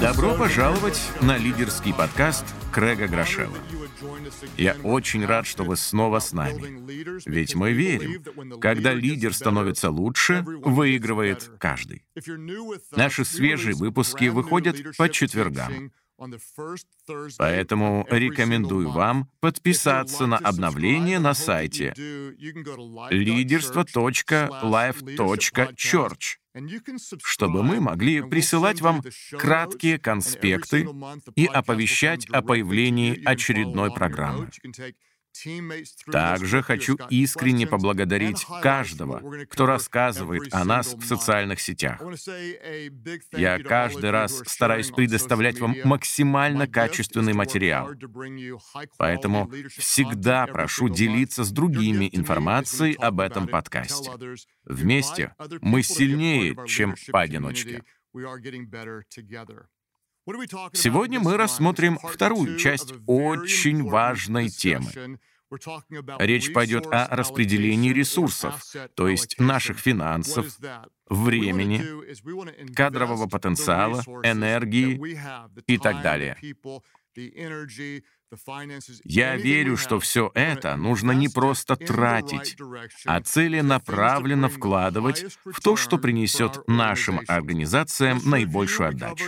Добро пожаловать на лидерский подкаст Крэга Грошева. Я очень рад, что вы снова с нами. Ведь мы верим, когда лидер становится лучше, выигрывает каждый. Наши свежие выпуски выходят по четвергам. Поэтому рекомендую вам подписаться на обновление на сайте leaderство.life.church, чтобы мы могли присылать вам краткие конспекты и оповещать о появлении очередной программы. Также хочу искренне поблагодарить каждого, кто рассказывает о нас в социальных сетях. Я каждый раз стараюсь предоставлять вам максимально качественный материал. Поэтому всегда прошу делиться с другими информацией об этом подкасте. Вместе мы сильнее, чем поодиночке. Сегодня мы рассмотрим вторую часть очень важной темы. Речь пойдет о распределении ресурсов, то есть наших финансов, времени, кадрового потенциала, энергии и так далее. Я верю, что все это нужно не просто тратить, а целенаправленно вкладывать в то, что принесет нашим организациям наибольшую отдачу.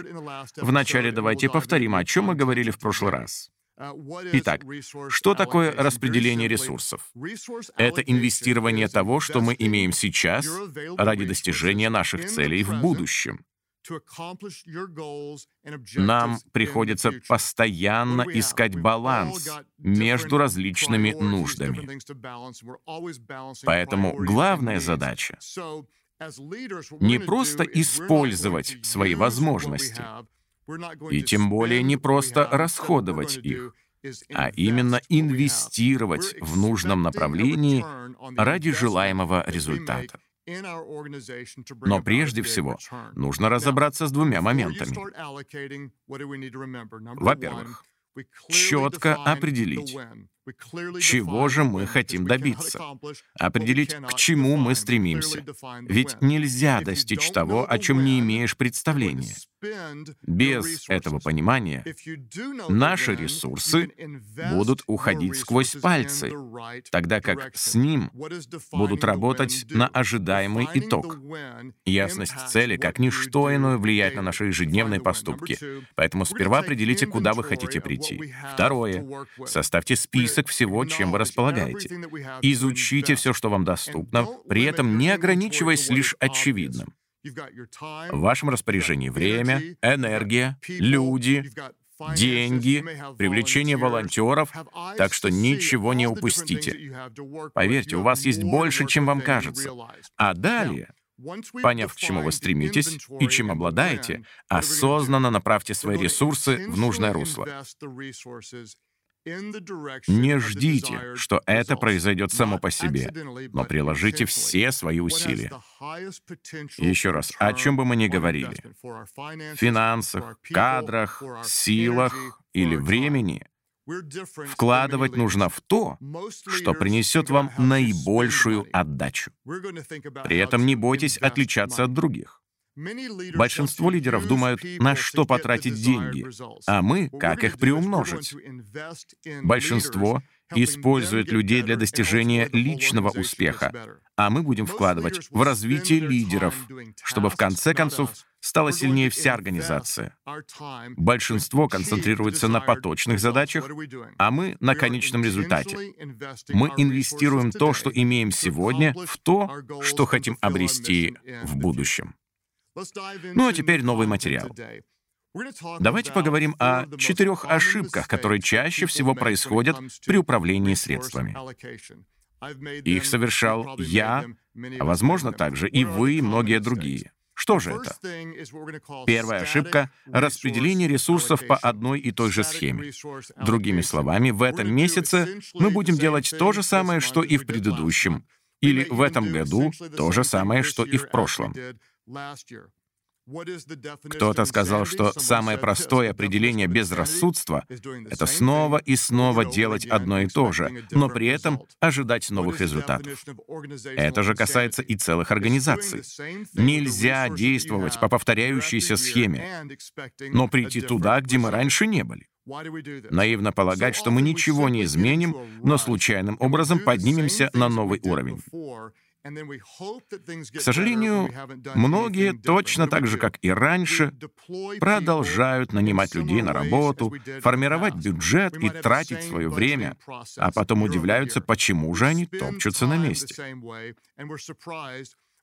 Вначале давайте повторим, о чем мы говорили в прошлый раз. Итак, что такое распределение ресурсов? Это инвестирование того, что мы имеем сейчас, ради достижения наших целей в будущем. Нам приходится постоянно искать баланс между различными нуждами. Поэтому главная задача — не просто использовать свои возможности, и тем более не просто расходовать их, а именно инвестировать в нужном направлении ради желаемого результата. Но прежде всего нужно разобраться с двумя моментами. Во-первых, четко определить, чего же мы хотим добиться? Определить, к чему мы стремимся. Ведь нельзя достичь того, о чем не имеешь представления. Без этого понимания наши ресурсы будут уходить сквозь пальцы, тогда как с ним будут работать на ожидаемый итог. Ясность цели, как ничто иное, влияет на наши ежедневные поступки. Поэтому сперва определите, куда вы хотите прийти. Второе. Составьте список всего, чем вы располагаете. Изучите все, что вам доступно, при этом не ограничиваясь лишь очевидным. В вашем распоряжении время, энергия, люди, деньги, привлечение волонтеров, так что ничего не упустите. Поверьте, у вас есть больше, чем вам кажется. А далее, поняв, к чему вы стремитесь и чем обладаете, осознанно направьте свои ресурсы в нужное русло. Не ждите, что это произойдет само по себе, но приложите все свои усилия. Еще раз, о чем бы мы ни говорили, финансах, кадрах, силах или времени, вкладывать нужно в то, что принесет вам наибольшую отдачу. При этом не бойтесь отличаться от других. Большинство лидеров думают, на что потратить деньги, а мы, как их приумножить. Большинство использует людей для достижения личного успеха, а мы будем вкладывать в развитие лидеров, чтобы в конце концов стала сильнее вся организация. Большинство концентрируется на поточных задачах, а мы — на конечном результате. Мы инвестируем то, что имеем сегодня, в то, что хотим обрести в будущем. Ну а теперь новый материал. Давайте поговорим о четырех ошибках, которые чаще всего происходят при управлении средствами. Их совершал я, а возможно также и вы, и многие другие. Что же это? Первая ошибка — распределение ресурсов по одной и той же схеме. Другими словами, в этом месяце мы будем делать то же самое, что и в предыдущем, или в этом году то же самое, что и в прошлом. Кто-то сказал, что самое простое определение безрассудства — это снова и снова делать одно и то же, но при этом ожидать новых результатов. Это же касается и целых организаций. Нельзя действовать по повторяющейся схеме, но прийти туда, где мы раньше не были. Наивно полагать, что мы ничего не изменим, но случайным образом поднимемся на новый уровень. К сожалению, многие, точно так же, как и раньше, продолжают нанимать людей на работу, формировать бюджет и тратить свое время, а потом удивляются, почему же они топчутся на месте.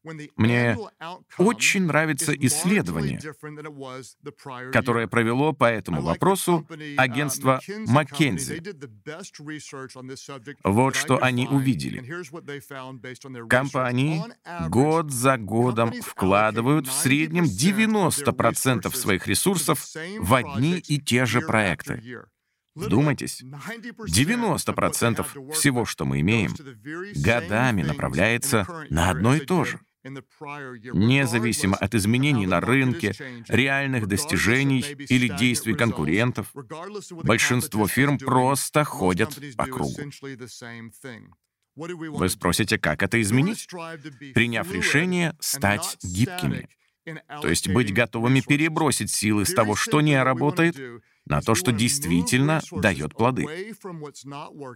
Мне очень нравится исследование, которое провело по этому вопросу uh, агентство McKinsey. Вот что они увидели. Компании год за годом вкладывают в среднем 90% своих ресурсов в одни и те же проекты. Вдумайтесь, 90% всего, что мы имеем, годами направляется на одно и то же. Независимо от изменений на рынке, реальных достижений или действий конкурентов, большинство фирм просто ходят по кругу. Вы спросите, как это изменить? Приняв решение стать гибкими, то есть быть готовыми перебросить силы с того, что не работает, на то, что действительно дает плоды.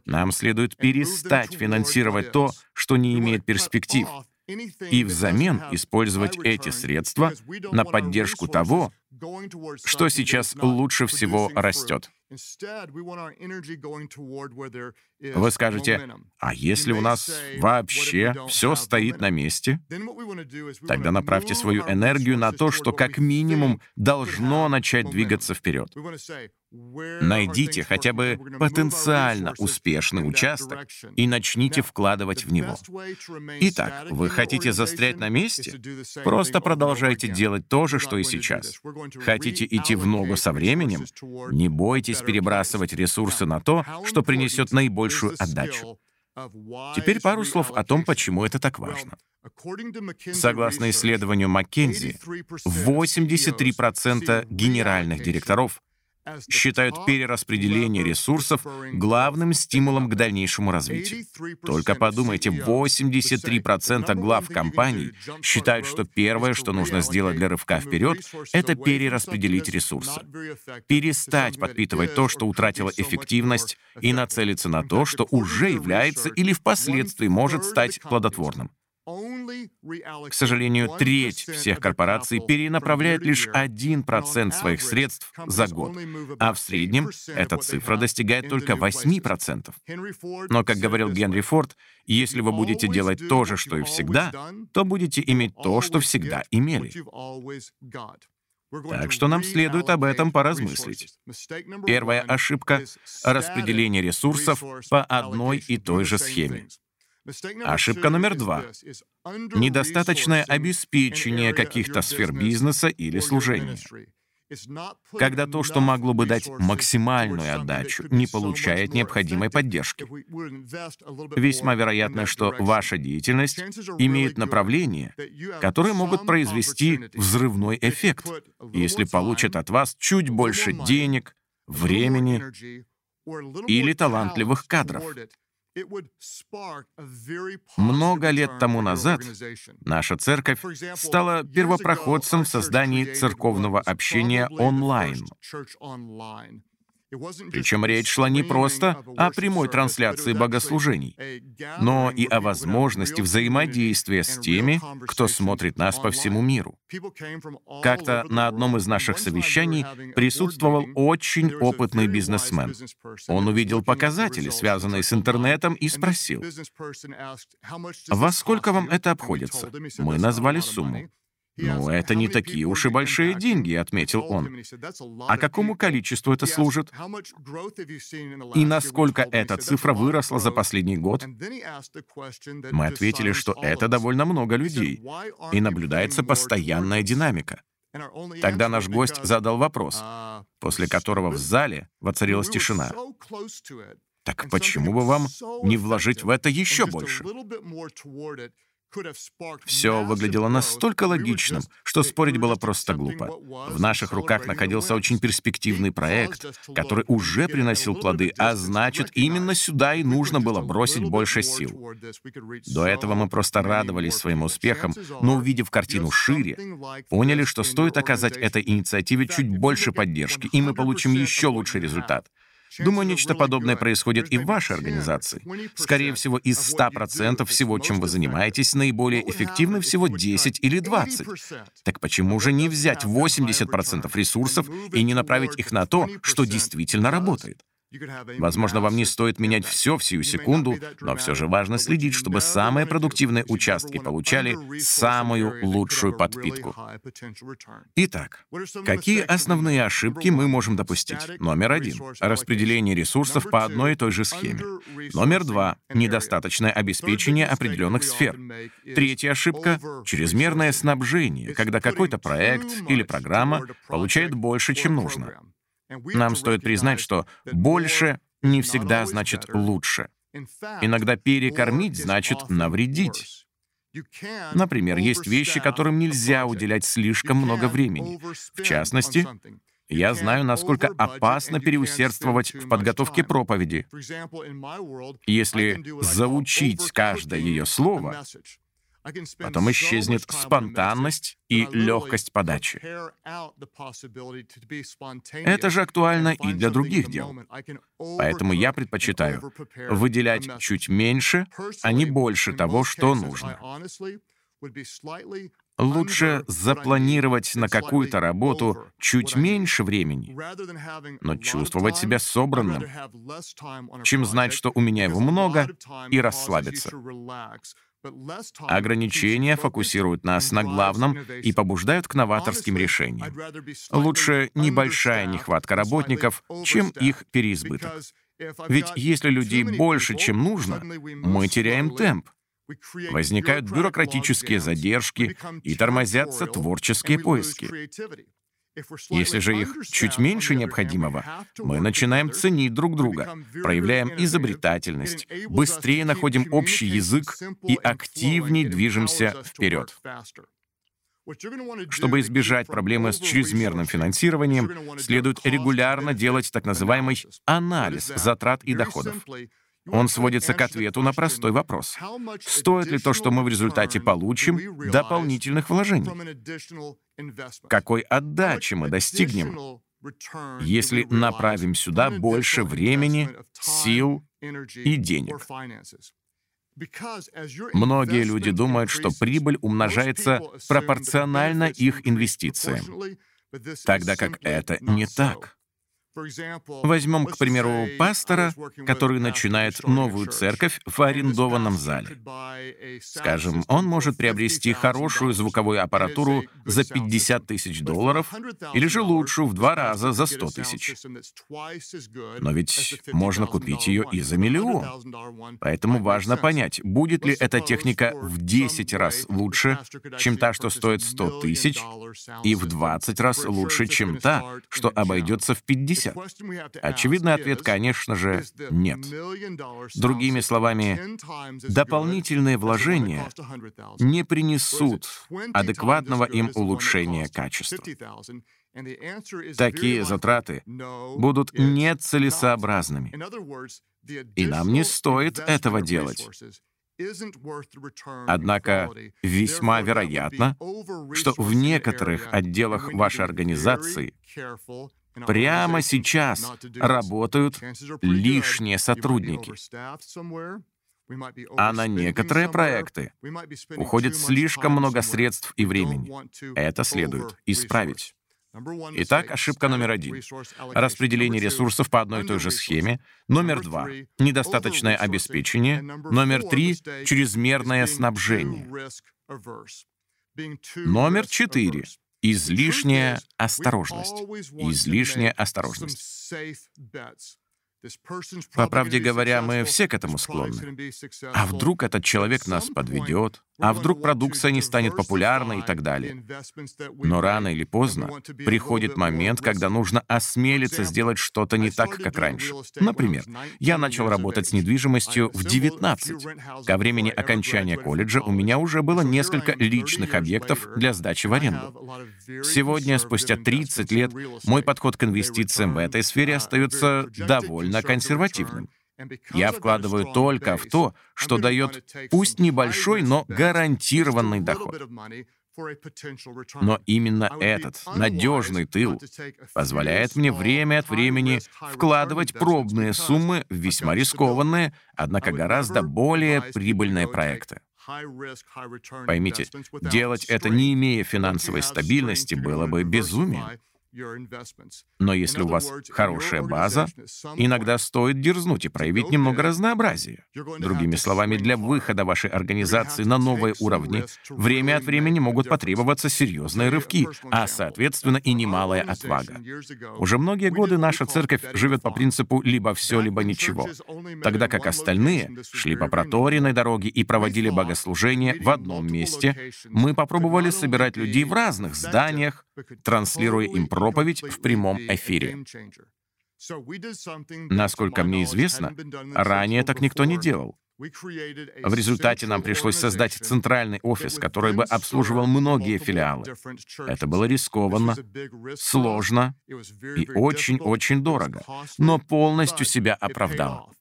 Нам следует перестать финансировать то, что не имеет перспектив, и взамен использовать эти средства на поддержку того, что сейчас лучше всего растет. Вы скажете, а если у нас вообще все стоит на месте, тогда направьте свою энергию на то, что как минимум должно начать двигаться вперед. Найдите хотя бы потенциально успешный участок и начните вкладывать в него. Итак, вы хотите застрять на месте? Просто продолжайте делать то же, что и сейчас. Хотите идти в ногу со временем? Не бойтесь перебрасывать ресурсы на то, что принесет наибольшую отдачу. Теперь пару слов о том, почему это так важно. Согласно исследованию McKinsey, 83% генеральных директоров считают перераспределение ресурсов главным стимулом к дальнейшему развитию. Только подумайте, 83% глав компаний считают, что первое, что нужно сделать для рывка вперед, это перераспределить ресурсы. Перестать подпитывать то, что утратило эффективность, и нацелиться на то, что уже является или впоследствии может стать плодотворным. К сожалению, треть всех корпораций перенаправляет лишь 1% своих средств за год, а в среднем эта цифра достигает только 8%. Но, как говорил Генри Форд, если вы будете делать то же, что и всегда, то будете иметь то, что всегда имели. Так что нам следует об этом поразмыслить. Первая ошибка — распределение ресурсов по одной и той же схеме. Ошибка номер два — недостаточное обеспечение каких-то сфер бизнеса или служения. Когда то, что могло бы дать максимальную отдачу, не получает необходимой поддержки. Весьма вероятно, что ваша деятельность имеет направление, которое могут произвести взрывной эффект, если получат от вас чуть больше денег, времени или талантливых кадров. Много лет тому назад наша церковь стала первопроходцем в создании церковного общения онлайн. Причем речь шла не просто о прямой трансляции богослужений, но и о возможности взаимодействия с теми, кто смотрит нас по всему миру. Как-то на одном из наших совещаний присутствовал очень опытный бизнесмен. Он увидел показатели, связанные с интернетом, и спросил, «Во сколько вам это обходится?» Мы назвали сумму. «Ну, это не такие уж и большие деньги», — отметил он. «А какому количеству это служит? И насколько эта цифра выросла за последний год?» Мы ответили, что это довольно много людей, и наблюдается постоянная динамика. Тогда наш гость задал вопрос, после которого в зале воцарилась тишина. Так почему бы вам не вложить в это еще больше? Все выглядело настолько логичным, что спорить было просто глупо. В наших руках находился очень перспективный проект, который уже приносил плоды, а значит, именно сюда и нужно было бросить больше сил. До этого мы просто радовались своим успехам, но увидев картину шире, поняли, что стоит оказать этой инициативе чуть больше поддержки, и мы получим еще лучший результат. Думаю, нечто подобное происходит и в вашей организации. Скорее всего, из 100% всего, чем вы занимаетесь, наиболее эффективны всего 10 или 20. Так почему же не взять 80% ресурсов и не направить их на то, что действительно работает? Возможно, вам не стоит менять все в сию секунду, но все же важно следить, чтобы самые продуктивные участки получали самую лучшую подпитку. Итак, какие основные ошибки мы можем допустить? Номер один — распределение ресурсов по одной и той же схеме. Номер два — недостаточное обеспечение определенных сфер. Третья ошибка — чрезмерное снабжение, когда какой-то проект или программа получает больше, чем нужно. Нам стоит признать, что «больше» не всегда значит «лучше». Иногда перекормить значит навредить. Например, есть вещи, которым нельзя уделять слишком много времени. В частности, я знаю, насколько опасно переусердствовать в подготовке проповеди. Если заучить каждое ее слово, Потом исчезнет спонтанность и легкость подачи. Это же актуально и для других дел. Поэтому я предпочитаю выделять чуть меньше, а не больше того, что нужно. Лучше запланировать на какую-то работу чуть меньше времени, но чувствовать себя собранным, чем знать, что у меня его много, и расслабиться. Ограничения фокусируют нас на главном и побуждают к новаторским решениям. Лучше небольшая нехватка работников, чем их переизбыток. Ведь если людей больше, чем нужно, мы теряем темп. Возникают бюрократические задержки и тормозятся творческие поиски. Если же их чуть меньше необходимого, мы начинаем ценить друг друга, проявляем изобретательность, быстрее находим общий язык и активнее движемся вперед. Чтобы избежать проблемы с чрезмерным финансированием, следует регулярно делать так называемый анализ затрат и доходов. Он сводится к ответу на простой вопрос. Стоит ли то, что мы в результате получим, дополнительных вложений? Какой отдачи мы достигнем, если направим сюда больше времени, сил и денег? Многие люди думают, что прибыль умножается пропорционально их инвестициям, тогда как это не так. Возьмем, к примеру, пастора, который начинает новую церковь в арендованном зале. Скажем, он может приобрести хорошую звуковую аппаратуру за 50 тысяч долларов или же лучшую в два раза за 100 тысяч. Но ведь можно купить ее и за миллион. Поэтому важно понять, будет ли эта техника в 10 раз лучше, чем та, что стоит 100 тысяч, и в 20 раз лучше, чем та, что обойдется в 50 50? Очевидный ответ, конечно же, нет. Другими словами, дополнительные вложения не принесут адекватного им улучшения качества. Такие затраты будут нецелесообразными. И нам не стоит этого делать. Однако весьма вероятно, что в некоторых отделах вашей организации Прямо сейчас работают лишние сотрудники. А на некоторые проекты уходит слишком много средств и времени. Это следует исправить. Итак, ошибка номер один — распределение ресурсов по одной и той же схеме. Номер два — недостаточное обеспечение. Номер три — чрезмерное снабжение. Номер четыре Излишняя осторожность. Излишняя осторожность. По правде говоря, мы все к этому склонны. А вдруг этот человек нас подведет, А вдруг продукция не станет популярной и так далее. Но рано или поздно приходит момент, когда нужно осмелиться сделать что-то не так, как раньше. Например, я начал работать с недвижимостью в 19. Ко времени окончания колледжа у меня уже было несколько личных объектов для сдачи в аренду. Сегодня, спустя 30 лет, мой подход к инвестициям в этой сфере остается довольно консервативным. Я вкладываю только в то, что дает пусть небольшой, но гарантированный доход. Но именно этот надежный тыл позволяет мне время от времени вкладывать пробные суммы в весьма рискованные, однако гораздо более прибыльные проекты. Поймите, делать это не имея финансовой стабильности было бы безумием. Но если у вас хорошая база, иногда стоит дерзнуть и проявить немного разнообразия. Другими словами, для выхода вашей организации на новые уровни время от времени могут потребоваться серьезные рывки, а, соответственно, и немалая отвага. Уже многие годы наша церковь живет по принципу «либо все, либо ничего», тогда как остальные шли по проторенной дороге и проводили богослужение в одном месте. Мы попробовали собирать людей в разных зданиях, транслируя им проповедь в прямом эфире. Насколько мне известно, ранее так никто не делал. В результате нам пришлось создать центральный офис, который бы обслуживал многие филиалы. Это было рискованно, сложно и очень-очень дорого, но полностью себя оправдало.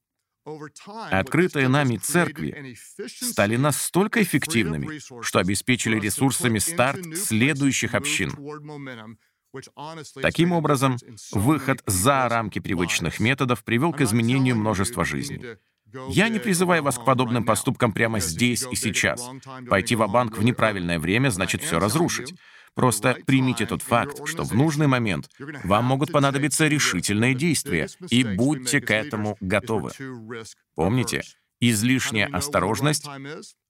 Открытые нами церкви стали настолько эффективными, что обеспечили ресурсами старт следующих общин. Таким образом, выход за рамки привычных методов привел к изменению множества жизней. Я не призываю вас к подобным поступкам прямо здесь и сейчас. Пойти в банк в неправильное время значит все разрушить. Просто примите тот факт, что в нужный момент вам могут понадобиться решительные действия, и будьте к этому готовы. Помните, излишняя осторожность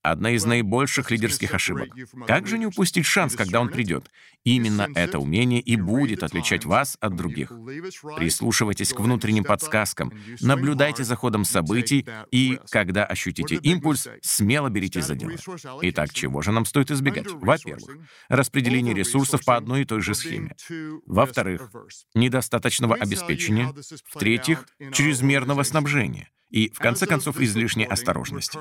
Одна из наибольших лидерских ошибок. Как же не упустить шанс, когда он придет? Именно это умение и будет отличать вас от других. Прислушивайтесь к внутренним подсказкам, наблюдайте за ходом событий и, когда ощутите импульс, смело беритесь за дело. Итак, чего же нам стоит избегать? Во-первых, распределение ресурсов по одной и той же схеме. Во-вторых, недостаточного обеспечения. В-третьих, чрезмерного снабжения и, в конце концов, излишней осторожности.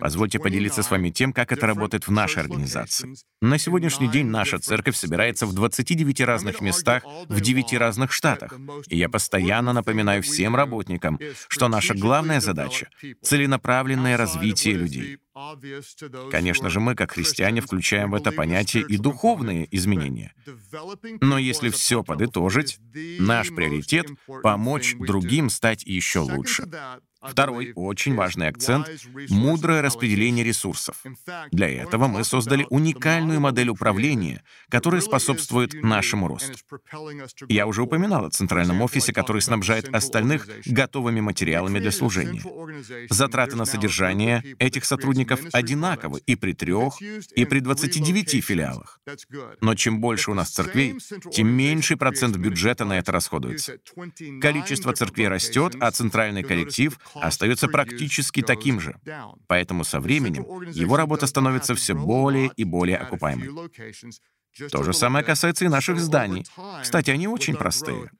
Позвольте поделиться с вами тем, как это работает в нашей организации. На сегодняшний день наша церковь собирается в 29 разных местах в 9 разных штатах. И я постоянно напоминаю всем работникам, что наша главная задача — целенаправленное развитие людей. Конечно же, мы, как христиане, включаем в это понятие и духовные изменения. Но если все подытожить, наш приоритет — помочь другим стать еще лучше. Второй очень важный акцент — мудрое распределение ресурсов. Для этого мы создали уникальную модель управления, которая способствует нашему росту. Я уже упоминал о центральном офисе, который снабжает остальных готовыми материалами для служения. Затраты на содержание этих сотрудников одинаковы и при трех, и при 29 филиалах. Но чем больше у нас церквей, тем меньший процент бюджета на это расходуется. Количество церквей растет, а центральный коллектив остается практически таким же. Поэтому со временем его работа становится все более и более окупаемой. То же самое касается и наших зданий. Кстати, они очень простые.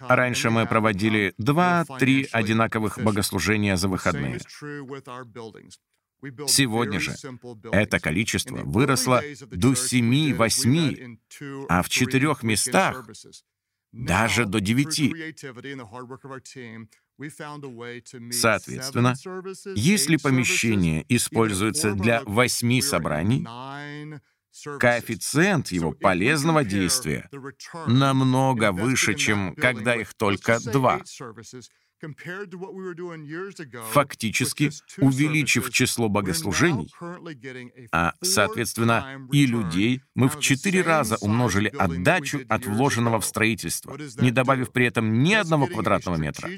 Раньше мы проводили два-три одинаковых богослужения за выходные. Сегодня же это количество выросло до 7-8, а в четырех местах даже до 9. Соответственно, если помещение используется для восьми собраний, коэффициент его полезного действия намного выше, чем когда их только два фактически увеличив число богослужений, а, соответственно, и людей, мы в четыре раза умножили отдачу от вложенного в строительство, не добавив при этом ни одного квадратного метра.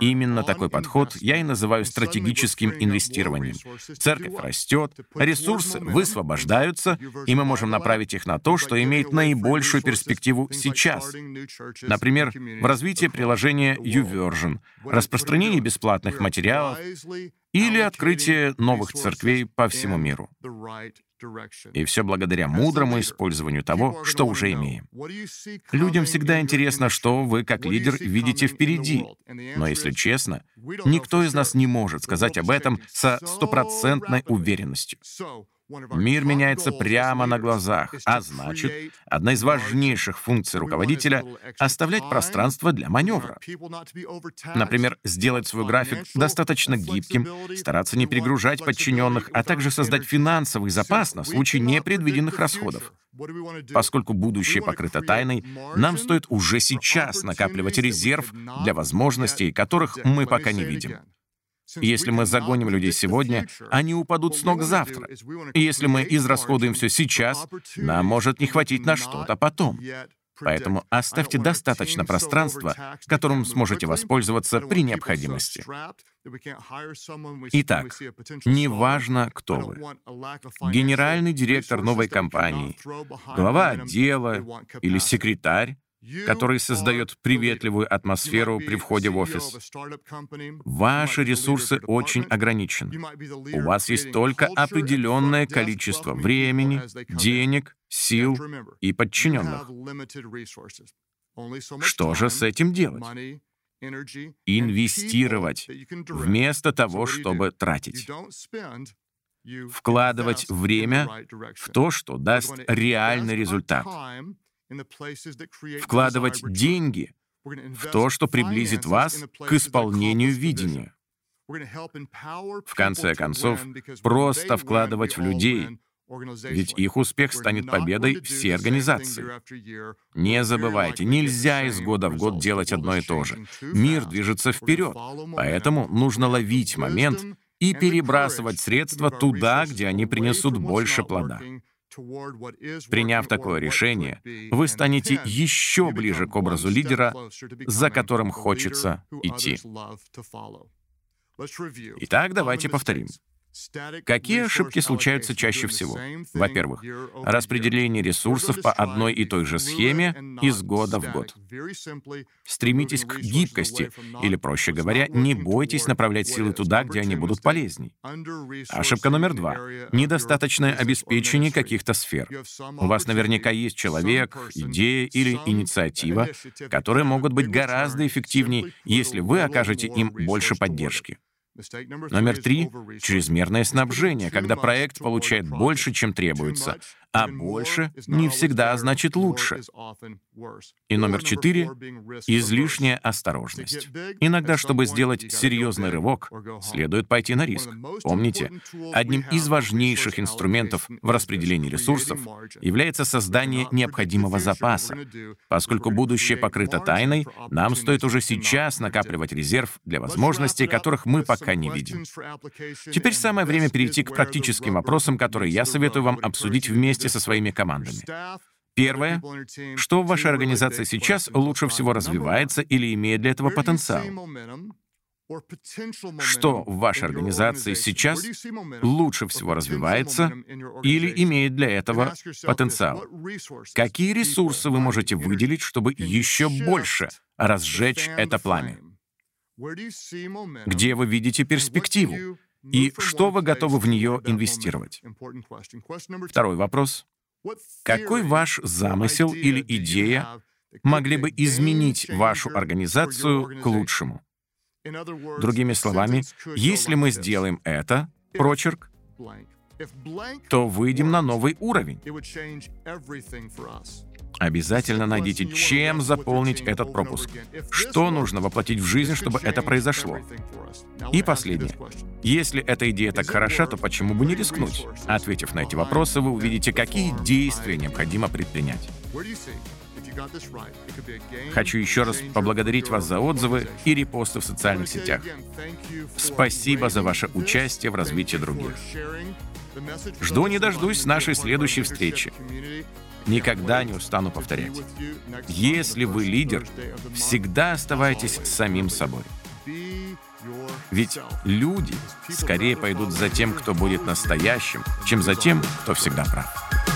Именно такой подход я и называю стратегическим инвестированием. Церковь растет, ресурсы высвобождаются, и мы можем направить их на то, что имеет наибольшую перспективу сейчас. Например, в развитии приложения YouVersion, распространение бесплатных материалов или открытие новых церквей по всему миру. И все благодаря мудрому использованию того, что уже имеем. Людям всегда интересно, что вы, как лидер, видите впереди. Но если честно, никто из нас не может сказать об этом со стопроцентной уверенностью. Мир меняется прямо на глазах, а значит, одна из важнейших функций руководителя — оставлять пространство для маневра. Например, сделать свой график достаточно гибким, стараться не перегружать подчиненных, а также создать финансовый запас на случай непредвиденных расходов. Поскольку будущее покрыто тайной, нам стоит уже сейчас накапливать резерв для возможностей, которых мы пока не видим. Если мы загоним людей сегодня, они упадут с ног завтра. И если мы израсходуем все сейчас, нам может не хватить на что-то потом. Поэтому оставьте достаточно пространства, которым сможете воспользоваться при необходимости. Итак, неважно, кто вы. Генеральный директор новой компании, глава отдела или секретарь, который создает приветливую атмосферу при входе в офис. Ваши ресурсы очень ограничены. У вас есть только определенное количество времени, денег, сил и подчиненных. Что же с этим делать? Инвестировать вместо того, чтобы тратить. Вкладывать время в то, что даст реальный результат вкладывать деньги в то, что приблизит вас к исполнению видения. В конце концов, просто вкладывать в людей, ведь их успех станет победой всей организации. Не забывайте, нельзя из года в год делать одно и то же. Мир движется вперед, поэтому нужно ловить момент и перебрасывать средства туда, где они принесут больше плода. Приняв такое решение, вы станете еще ближе к образу лидера, за которым хочется идти. Итак, давайте повторим. Какие ошибки случаются чаще всего? Во-первых, распределение ресурсов по одной и той же схеме из года в год. Стремитесь к гибкости, или, проще говоря, не бойтесь направлять силы туда, где они будут полезней. Ошибка номер два — недостаточное обеспечение каких-то сфер. У вас наверняка есть человек, идея или инициатива, которые могут быть гораздо эффективнее, если вы окажете им больше поддержки. Номер три — чрезмерное снабжение, когда проект получает больше, чем требуется, а больше не всегда значит лучше. И номер четыре — излишняя осторожность. Иногда, чтобы сделать серьезный рывок, следует пойти на риск. Помните, одним из важнейших инструментов в распределении ресурсов является создание необходимого запаса. Поскольку будущее покрыто тайной, нам стоит уже сейчас накапливать резерв для возможностей, которых мы пока не видим. Теперь самое время перейти к практическим вопросам, которые я советую вам обсудить вместе вместе со своими командами. Первое. Что в вашей организации сейчас лучше всего развивается или имеет для этого потенциал? Что в вашей организации сейчас лучше всего развивается или имеет для этого потенциал? Какие ресурсы вы можете выделить, чтобы еще больше разжечь это пламя? Где вы видите перспективу? И что вы готовы в нее инвестировать. Второй вопрос. Какой ваш замысел или идея могли бы изменить вашу организацию к лучшему? Другими словами, если мы сделаем это, прочерк, то выйдем на новый уровень. Обязательно найдите, чем заполнить этот пропуск. Что нужно воплотить в жизнь, чтобы это произошло. И последнее. Если эта идея так хороша, то почему бы не рискнуть? Ответив на эти вопросы, вы увидите, какие действия необходимо предпринять. Хочу еще раз поблагодарить вас за отзывы и репосты в социальных сетях. Спасибо за ваше участие в развитии других. Жду не дождусь нашей следующей встречи. Никогда не устану повторять. Если вы лидер, всегда оставайтесь самим собой. Ведь люди скорее пойдут за тем, кто будет настоящим, чем за тем, кто всегда прав.